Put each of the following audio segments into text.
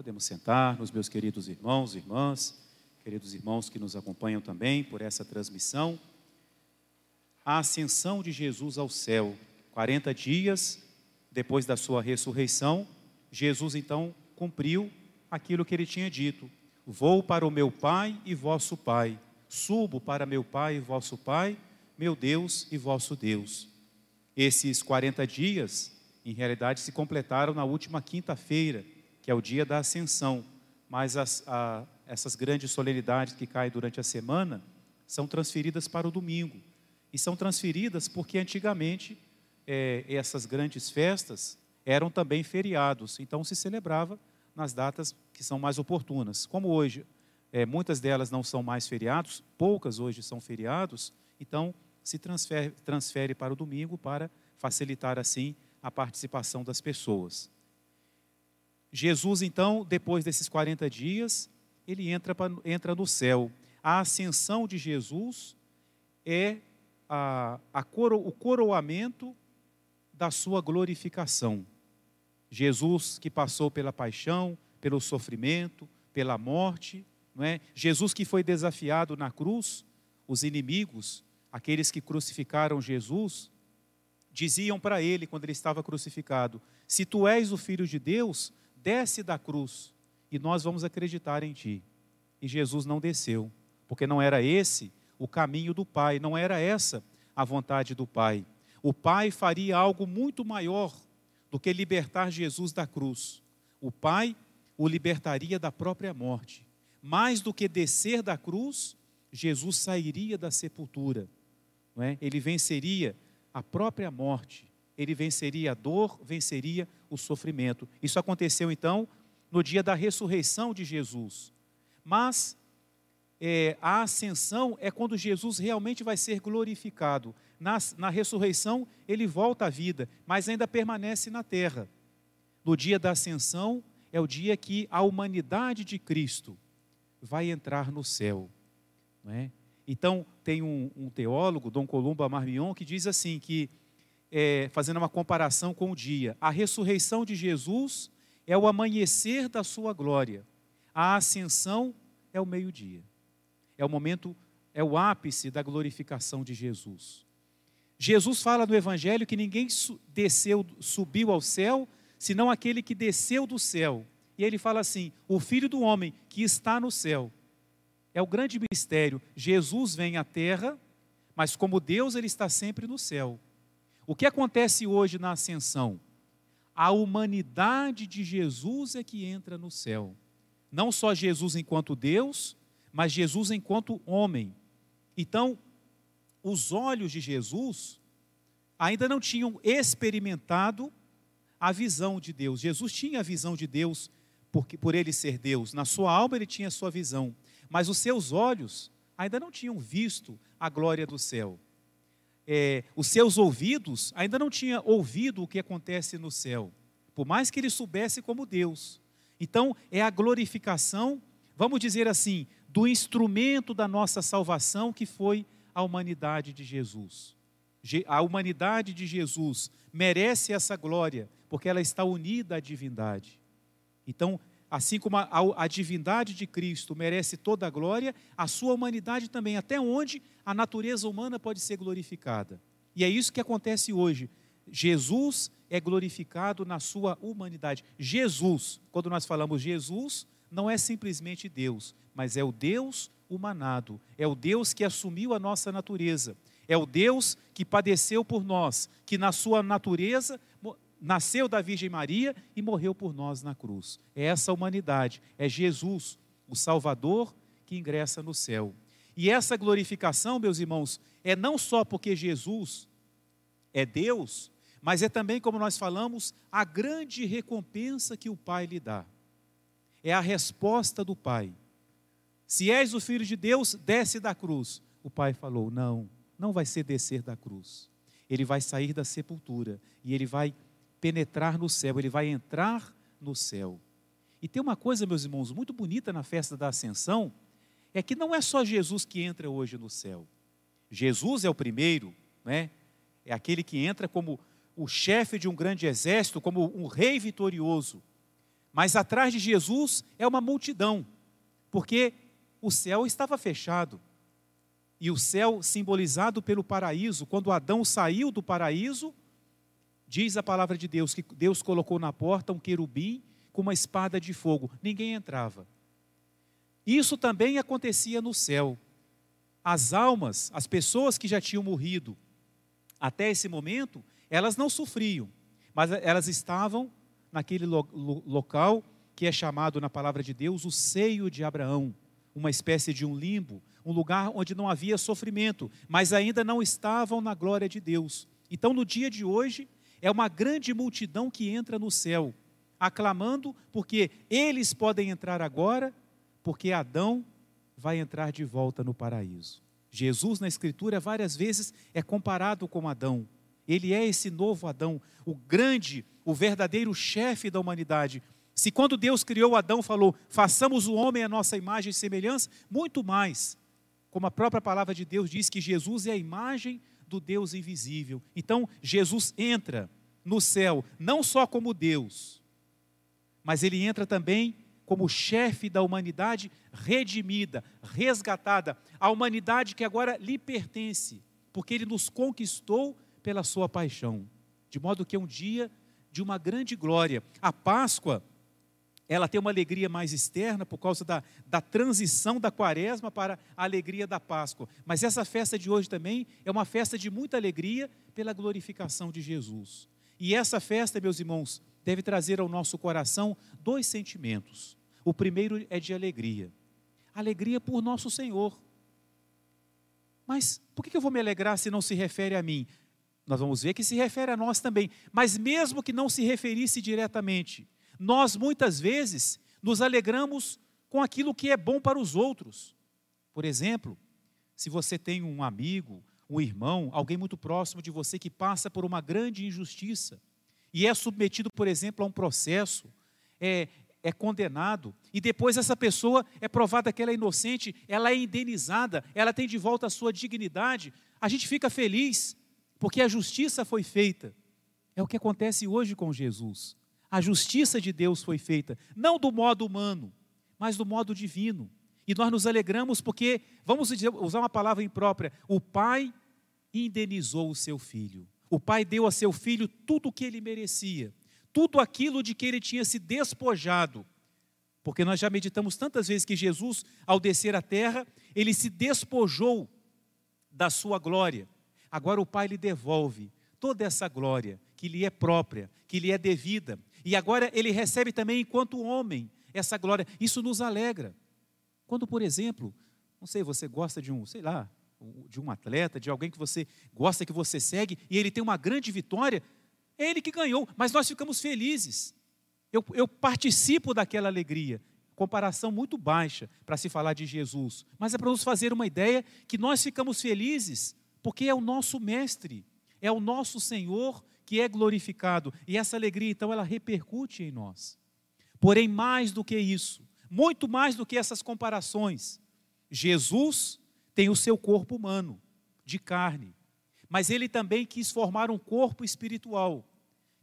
Podemos sentar, nos meus queridos irmãos e irmãs, queridos irmãos que nos acompanham também por essa transmissão. A ascensão de Jesus ao céu, 40 dias depois da sua ressurreição, Jesus então cumpriu aquilo que ele tinha dito: Vou para o meu Pai e vosso Pai, subo para meu Pai e vosso Pai, meu Deus e vosso Deus. Esses 40 dias, em realidade, se completaram na última quinta-feira, que é o dia da ascensão, mas as, a, essas grandes solenidades que caem durante a semana são transferidas para o domingo. E são transferidas porque antigamente é, essas grandes festas eram também feriados, então se celebrava nas datas que são mais oportunas. Como hoje é, muitas delas não são mais feriados, poucas hoje são feriados, então se transfere, transfere para o domingo para facilitar assim a participação das pessoas. Jesus, então, depois desses 40 dias, ele entra, entra no céu. A ascensão de Jesus é a, a coro, o coroamento da sua glorificação. Jesus que passou pela paixão, pelo sofrimento, pela morte, não é? Jesus que foi desafiado na cruz, os inimigos, aqueles que crucificaram Jesus, diziam para ele quando ele estava crucificado: Se tu és o filho de Deus, desce da cruz e nós vamos acreditar em ti. E Jesus não desceu, porque não era esse o caminho do Pai, não era essa a vontade do Pai o Pai faria algo muito maior do que libertar Jesus da cruz. O Pai o libertaria da própria morte. Mais do que descer da cruz, Jesus sairia da sepultura. Não é? Ele venceria a própria morte. Ele venceria a dor, venceria o sofrimento. Isso aconteceu então no dia da ressurreição de Jesus. Mas é, a ascensão é quando Jesus realmente vai ser glorificado. Na, na ressurreição, ele volta à vida, mas ainda permanece na terra. No dia da ascensão, é o dia que a humanidade de Cristo vai entrar no céu. Não é? Então, tem um, um, teólogo, Dom Columba Marmion, que diz assim: que, é, fazendo uma comparação com o dia, a ressurreição de Jesus é o amanhecer da sua glória, a ascensão é o meio-dia é o momento, é o ápice da glorificação de Jesus. Jesus fala no Evangelho que ninguém desceu, subiu ao céu, senão aquele que desceu do céu. E ele fala assim: o Filho do Homem que está no céu. É o grande mistério. Jesus vem à terra, mas como Deus, ele está sempre no céu. O que acontece hoje na ascensão? A humanidade de Jesus é que entra no céu. Não só Jesus enquanto Deus, mas Jesus enquanto homem. Então, os olhos de Jesus ainda não tinham experimentado a visão de Deus. Jesus tinha a visão de Deus porque, por ele ser Deus. Na sua alma ele tinha a sua visão. Mas os seus olhos ainda não tinham visto a glória do céu. É, os seus ouvidos ainda não tinham ouvido o que acontece no céu. Por mais que ele soubesse como Deus. Então, é a glorificação, vamos dizer assim, do instrumento da nossa salvação que foi a humanidade de Jesus. A humanidade de Jesus merece essa glória, porque ela está unida à divindade. Então, assim como a, a, a, divindade de Cristo merece toda a glória, a sua humanidade também, até onde a natureza humana pode ser glorificada. E é isso que acontece hoje. Jesus é glorificado na sua humanidade. Jesus, quando nós falamos Jesus, não é simplesmente Deus, mas é o Deus humanado, é o Deus que assumiu a nossa natureza, é o Deus que padeceu por nós, que na sua natureza nasceu da Virgem Maria e morreu por nós na cruz. É essa humanidade, é Jesus, o Salvador, que ingressa no céu. E essa glorificação, meus irmãos, é não só porque Jesus é Deus, mas é também, como nós falamos, a grande recompensa que o Pai lhe dá é a resposta do pai. Se és o filho de Deus, desce da cruz. O pai falou: Não, não vai ser descer da cruz. Ele vai sair da sepultura e ele vai penetrar no céu, ele vai entrar no céu. E tem uma coisa, meus irmãos, muito bonita na festa da ascensão, é que não é só Jesus que entra hoje no céu. Jesus é o primeiro, né? É aquele que entra como o chefe de um grande exército, como um rei vitorioso. mas atrás de Jesus é uma multidão, porque o céu estava fechado. E o céu simbolizado pelo paraíso, quando Adão saiu do paraíso, diz a palavra de Deus que Deus colocou na porta um querubim com uma espada de fogo, ninguém entrava. Isso também acontecia no céu. As almas, as pessoas que já tinham morrido até esse momento, elas não sofriam, mas elas estavam naquele lo local que é chamado na palavra de Deus o seio de Abraão, uma espécie de um limbo, um lugar onde não havia sofrimento, mas ainda não estavam na glória de Deus. Então, no dia de hoje, é uma grande multidão que entra no céu, aclamando, porque eles podem entrar agora, porque Adão vai entrar de volta no paraíso. Jesus, na Escritura, várias vezes é comparado com Adão. Ele é esse novo Adão, o grande, o verdadeiro chefe da humanidade. Se quando Deus criou Adão falou, façamos o homem a nossa imagem e semelhança, muito mais. Como a própria palavra de Deus diz que Jesus é a imagem do Deus invisível. Então, Jesus entra no céu, não só como Deus, mas ele entra também como chefe da humanidade redimida, resgatada, a humanidade que agora lhe pertence, porque ele nos conquistou pela sua paixão, de modo que é um dia de uma grande glória. A Páscoa, ela tem uma alegria mais externa por causa da, da transição da quaresma para a alegria da Páscoa. Mas essa festa de hoje também é uma festa de muita alegria pela glorificação de Jesus. E essa festa, meus irmãos, deve trazer ao nosso coração dois sentimentos. O primeiro é de alegria. Alegria por nosso Senhor. Mas por que eu vou me alegrar se não se refere a mim? Nós vamos ver que se refere a nós também. Mas mesmo que não se referisse diretamente, nós muitas vezes nos alegramos com aquilo que é bom para os outros. Por exemplo, se você tem um amigo, um irmão, alguém muito próximo de você que passa por uma grande injustiça e é submetido, por exemplo, a um processo, é, é condenado, e depois essa pessoa é provada que ela é inocente, ela é indenizada, ela tem de volta a sua dignidade, a gente fica feliz, porque a justiça foi feita. É o que acontece hoje com Jesus. A justiça de Deus foi feita, não do modo humano, mas do modo divino. E nós nos alegramos porque, vamos usar uma palavra imprópria, o Pai indenizou o seu filho. O Pai deu a seu filho tudo o que ele merecia tudo aquilo de que ele tinha se despojado. Porque nós já meditamos tantas vezes que Jesus, ao descer à terra, ele se despojou da sua glória. Agora o Pai lhe devolve toda essa glória que lhe é própria, que lhe é devida. E agora ele recebe também, enquanto homem, essa glória. Isso nos alegra. Quando, por exemplo, não sei, você gosta de um, sei lá, de um atleta, de alguém que você gosta, que você segue, e ele tem uma grande vitória, é Ele que ganhou, mas nós ficamos felizes. Eu, eu participo daquela alegria. Comparação muito baixa para se falar de Jesus, mas é para nos fazer uma ideia que nós ficamos felizes porque é o nosso Mestre, é o nosso Senhor que é glorificado e essa alegria então ela repercute em nós. Porém, mais do que isso, muito mais do que essas comparações, Jesus tem o seu corpo humano, de carne, mas ele também quis formar um corpo espiritual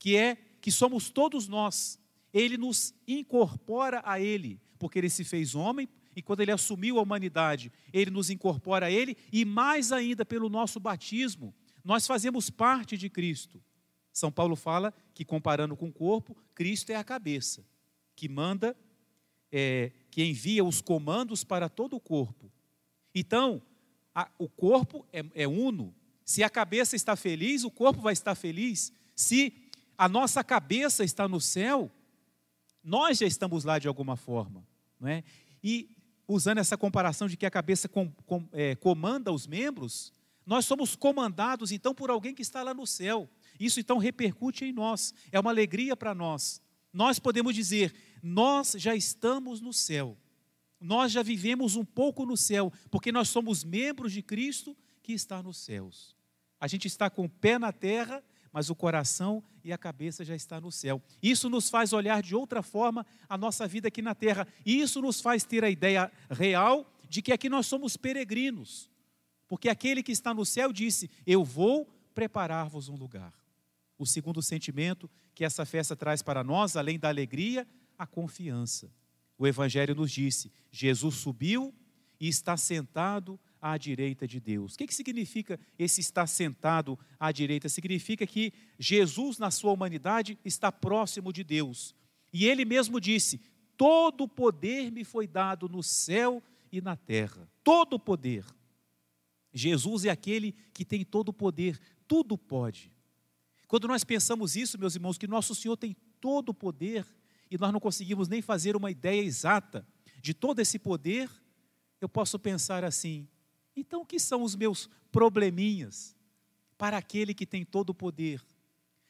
que é que somos todos nós. Ele nos incorpora a Ele, porque Ele se fez homem, e quando Ele assumiu a humanidade, Ele nos incorpora a Ele, e mais ainda pelo nosso batismo, nós fazemos parte de Cristo. São Paulo fala que, comparando com o corpo, Cristo é a cabeça, que manda, é, que envia os comandos para todo o corpo. Então, a, o corpo é, é uno. Se a cabeça está feliz, o corpo vai estar feliz. Se a nossa cabeça está no céu, nós já estamos lá de alguma forma. Não é? E usando essa comparação de que a cabeça com, com, é, comanda os membros, nós somos comandados então por alguém que está lá no céu. Isso então repercute em nós, é uma alegria para nós. Nós podemos dizer, nós já estamos no céu, nós já vivemos um pouco no céu, porque nós somos membros de Cristo que está nos céus. A gente está com o pé na terra, mas o coração e a cabeça já está no céu. Isso nos faz olhar de outra forma a nossa vida aqui na terra. E isso nos faz ter a ideia real de que aqui nós somos peregrinos. Porque aquele que está no céu disse: Eu vou preparar-vos um lugar. O segundo sentimento que essa festa traz para nós, além da alegria, a confiança. O Evangelho nos disse: Jesus subiu e está sentado à direita de Deus. O que, significa esse estar sentado à direita? Significa que Jesus, na sua humanidade, está próximo de Deus. E ele mesmo disse: Todo o poder me foi dado no céu e na terra. Todo o poder. Jesus é aquele que tem todo o poder, tudo pode. Quando nós pensamos isso, meus irmãos, que nosso Senhor tem todo o poder e nós não conseguimos nem fazer uma ideia exata de todo esse poder, eu posso pensar assim: então o que são os meus probleminhas para aquele que tem todo o poder?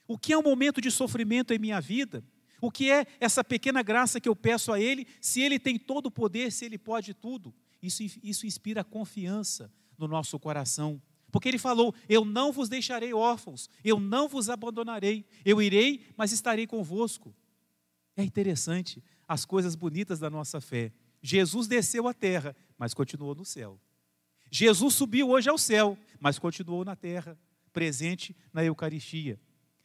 O que é um momento de sofrimento em minha vida? O que é essa pequena graça que eu peço a Ele, se Ele tem todo o poder, se Ele pode tudo? Isso, isso inspira confiança no nosso coração. Porque Ele falou: Eu não vos deixarei órfãos, eu não vos abandonarei, eu irei, mas estarei convosco. É interessante as coisas bonitas da nossa fé. Jesus desceu à terra, mas continuou no céu. Jesus subiu hoje ao céu, mas continuou na terra, presente na Eucaristia.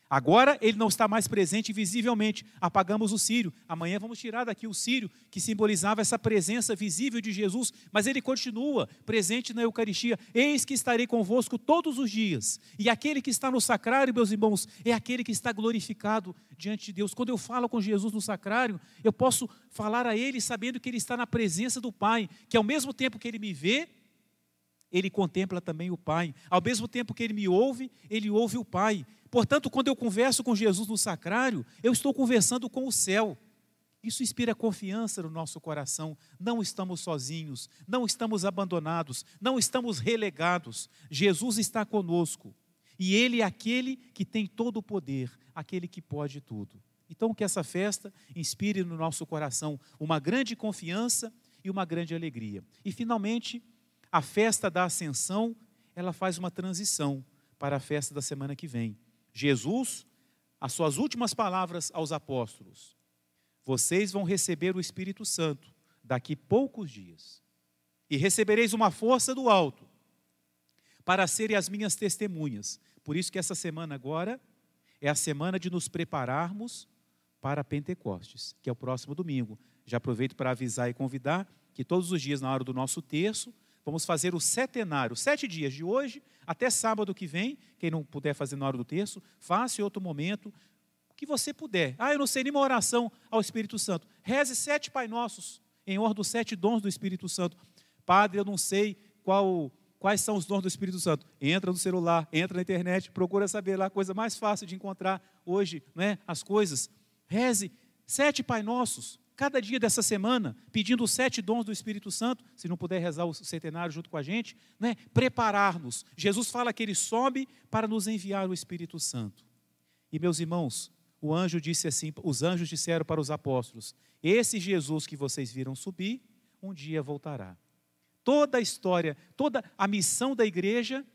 Agora ele não está mais presente visivelmente. Apagamos o círio. Amanhã vamos tirar daqui o círio que simbolizava essa presença visível de Jesus, mas ele continua presente na Eucaristia. Eis que estarei convosco todos os dias. E aquele que está no sacrário, meus irmãos, é aquele que está glorificado diante de Deus. Quando eu falo com Jesus no sacrário, eu posso falar a ele sabendo que ele está na presença do Pai, que ao mesmo tempo que ele me vê, ele contempla também o Pai. Ao mesmo tempo que ele me ouve, ele ouve o Pai. Portanto, quando eu converso com Jesus no sacrário, eu estou conversando com o céu. Isso inspira confiança no nosso coração. Não estamos sozinhos, não estamos abandonados, não estamos relegados. Jesus está conosco. E Ele é aquele que tem todo o poder, aquele que pode tudo. Então, que essa festa inspire no nosso coração uma grande confiança e uma grande alegria. E, finalmente, a festa da Ascensão, ela faz uma transição para a festa da semana que vem. Jesus, as suas últimas palavras aos apóstolos: Vocês vão receber o Espírito Santo daqui poucos dias, e recebereis uma força do alto para serem as minhas testemunhas. Por isso que essa semana agora é a semana de nos prepararmos para Pentecostes, que é o próximo domingo. Já aproveito para avisar e convidar que todos os dias, na hora do nosso terço, Vamos fazer o setenário, sete dias de hoje até sábado que vem. Quem não puder fazer na hora do terço, faça em outro momento, o que você puder. Ah, eu não sei nenhuma oração ao Espírito Santo. Reze sete Pai Nossos, em honra dos sete dons do Espírito Santo. Padre, eu não sei qual, quais são os dons do Espírito Santo. Entra no celular, entra na internet, procura saber lá, a coisa mais fácil de encontrar hoje, né, as coisas. Reze sete Pai Nossos cada dia dessa semana, pedindo os sete dons do Espírito Santo, se não puder rezar o centenário junto com a gente, né? preparar-nos. Jesus fala que ele sobe para nos enviar o Espírito Santo. E meus irmãos, o anjo disse assim, os anjos disseram para os apóstolos: Esse Jesus que vocês viram subir, um dia voltará. Toda a história, toda a missão da igreja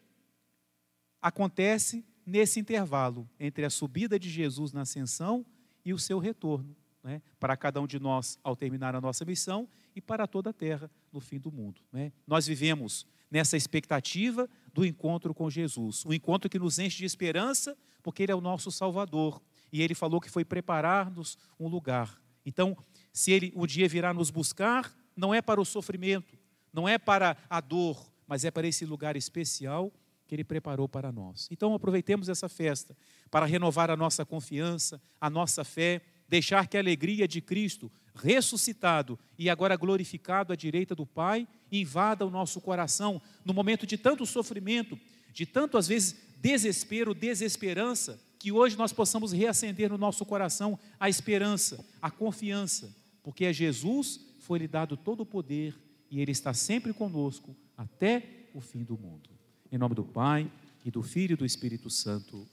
acontece nesse intervalo entre a subida de Jesus na ascensão e o seu retorno né, para cada um de nós ao terminar a nossa missão e para toda a terra no fim do mundo. Né? Nós vivemos nessa expectativa do encontro com Jesus, um encontro que nos enche de esperança, porque Ele é o nosso Salvador e Ele falou que foi preparar-nos um lugar. Então, se Ele um dia virá nos buscar, não é para o sofrimento, não é para a dor, mas é para esse lugar especial que Ele preparou para nós. Então, aproveitemos essa festa para renovar a nossa confiança, a nossa fé deixar que a alegria de Cristo, ressuscitado e agora glorificado à direita do Pai, invada o nosso coração no momento de tanto sofrimento, de tanto às vezes desespero, desesperança, que hoje nós possamos reacender no nosso coração a esperança, a confiança, porque a Jesus foi-lhe dado todo o poder e Ele está sempre conosco até o fim do mundo. Em nome do Pai, e do Filho e do Espírito Santo.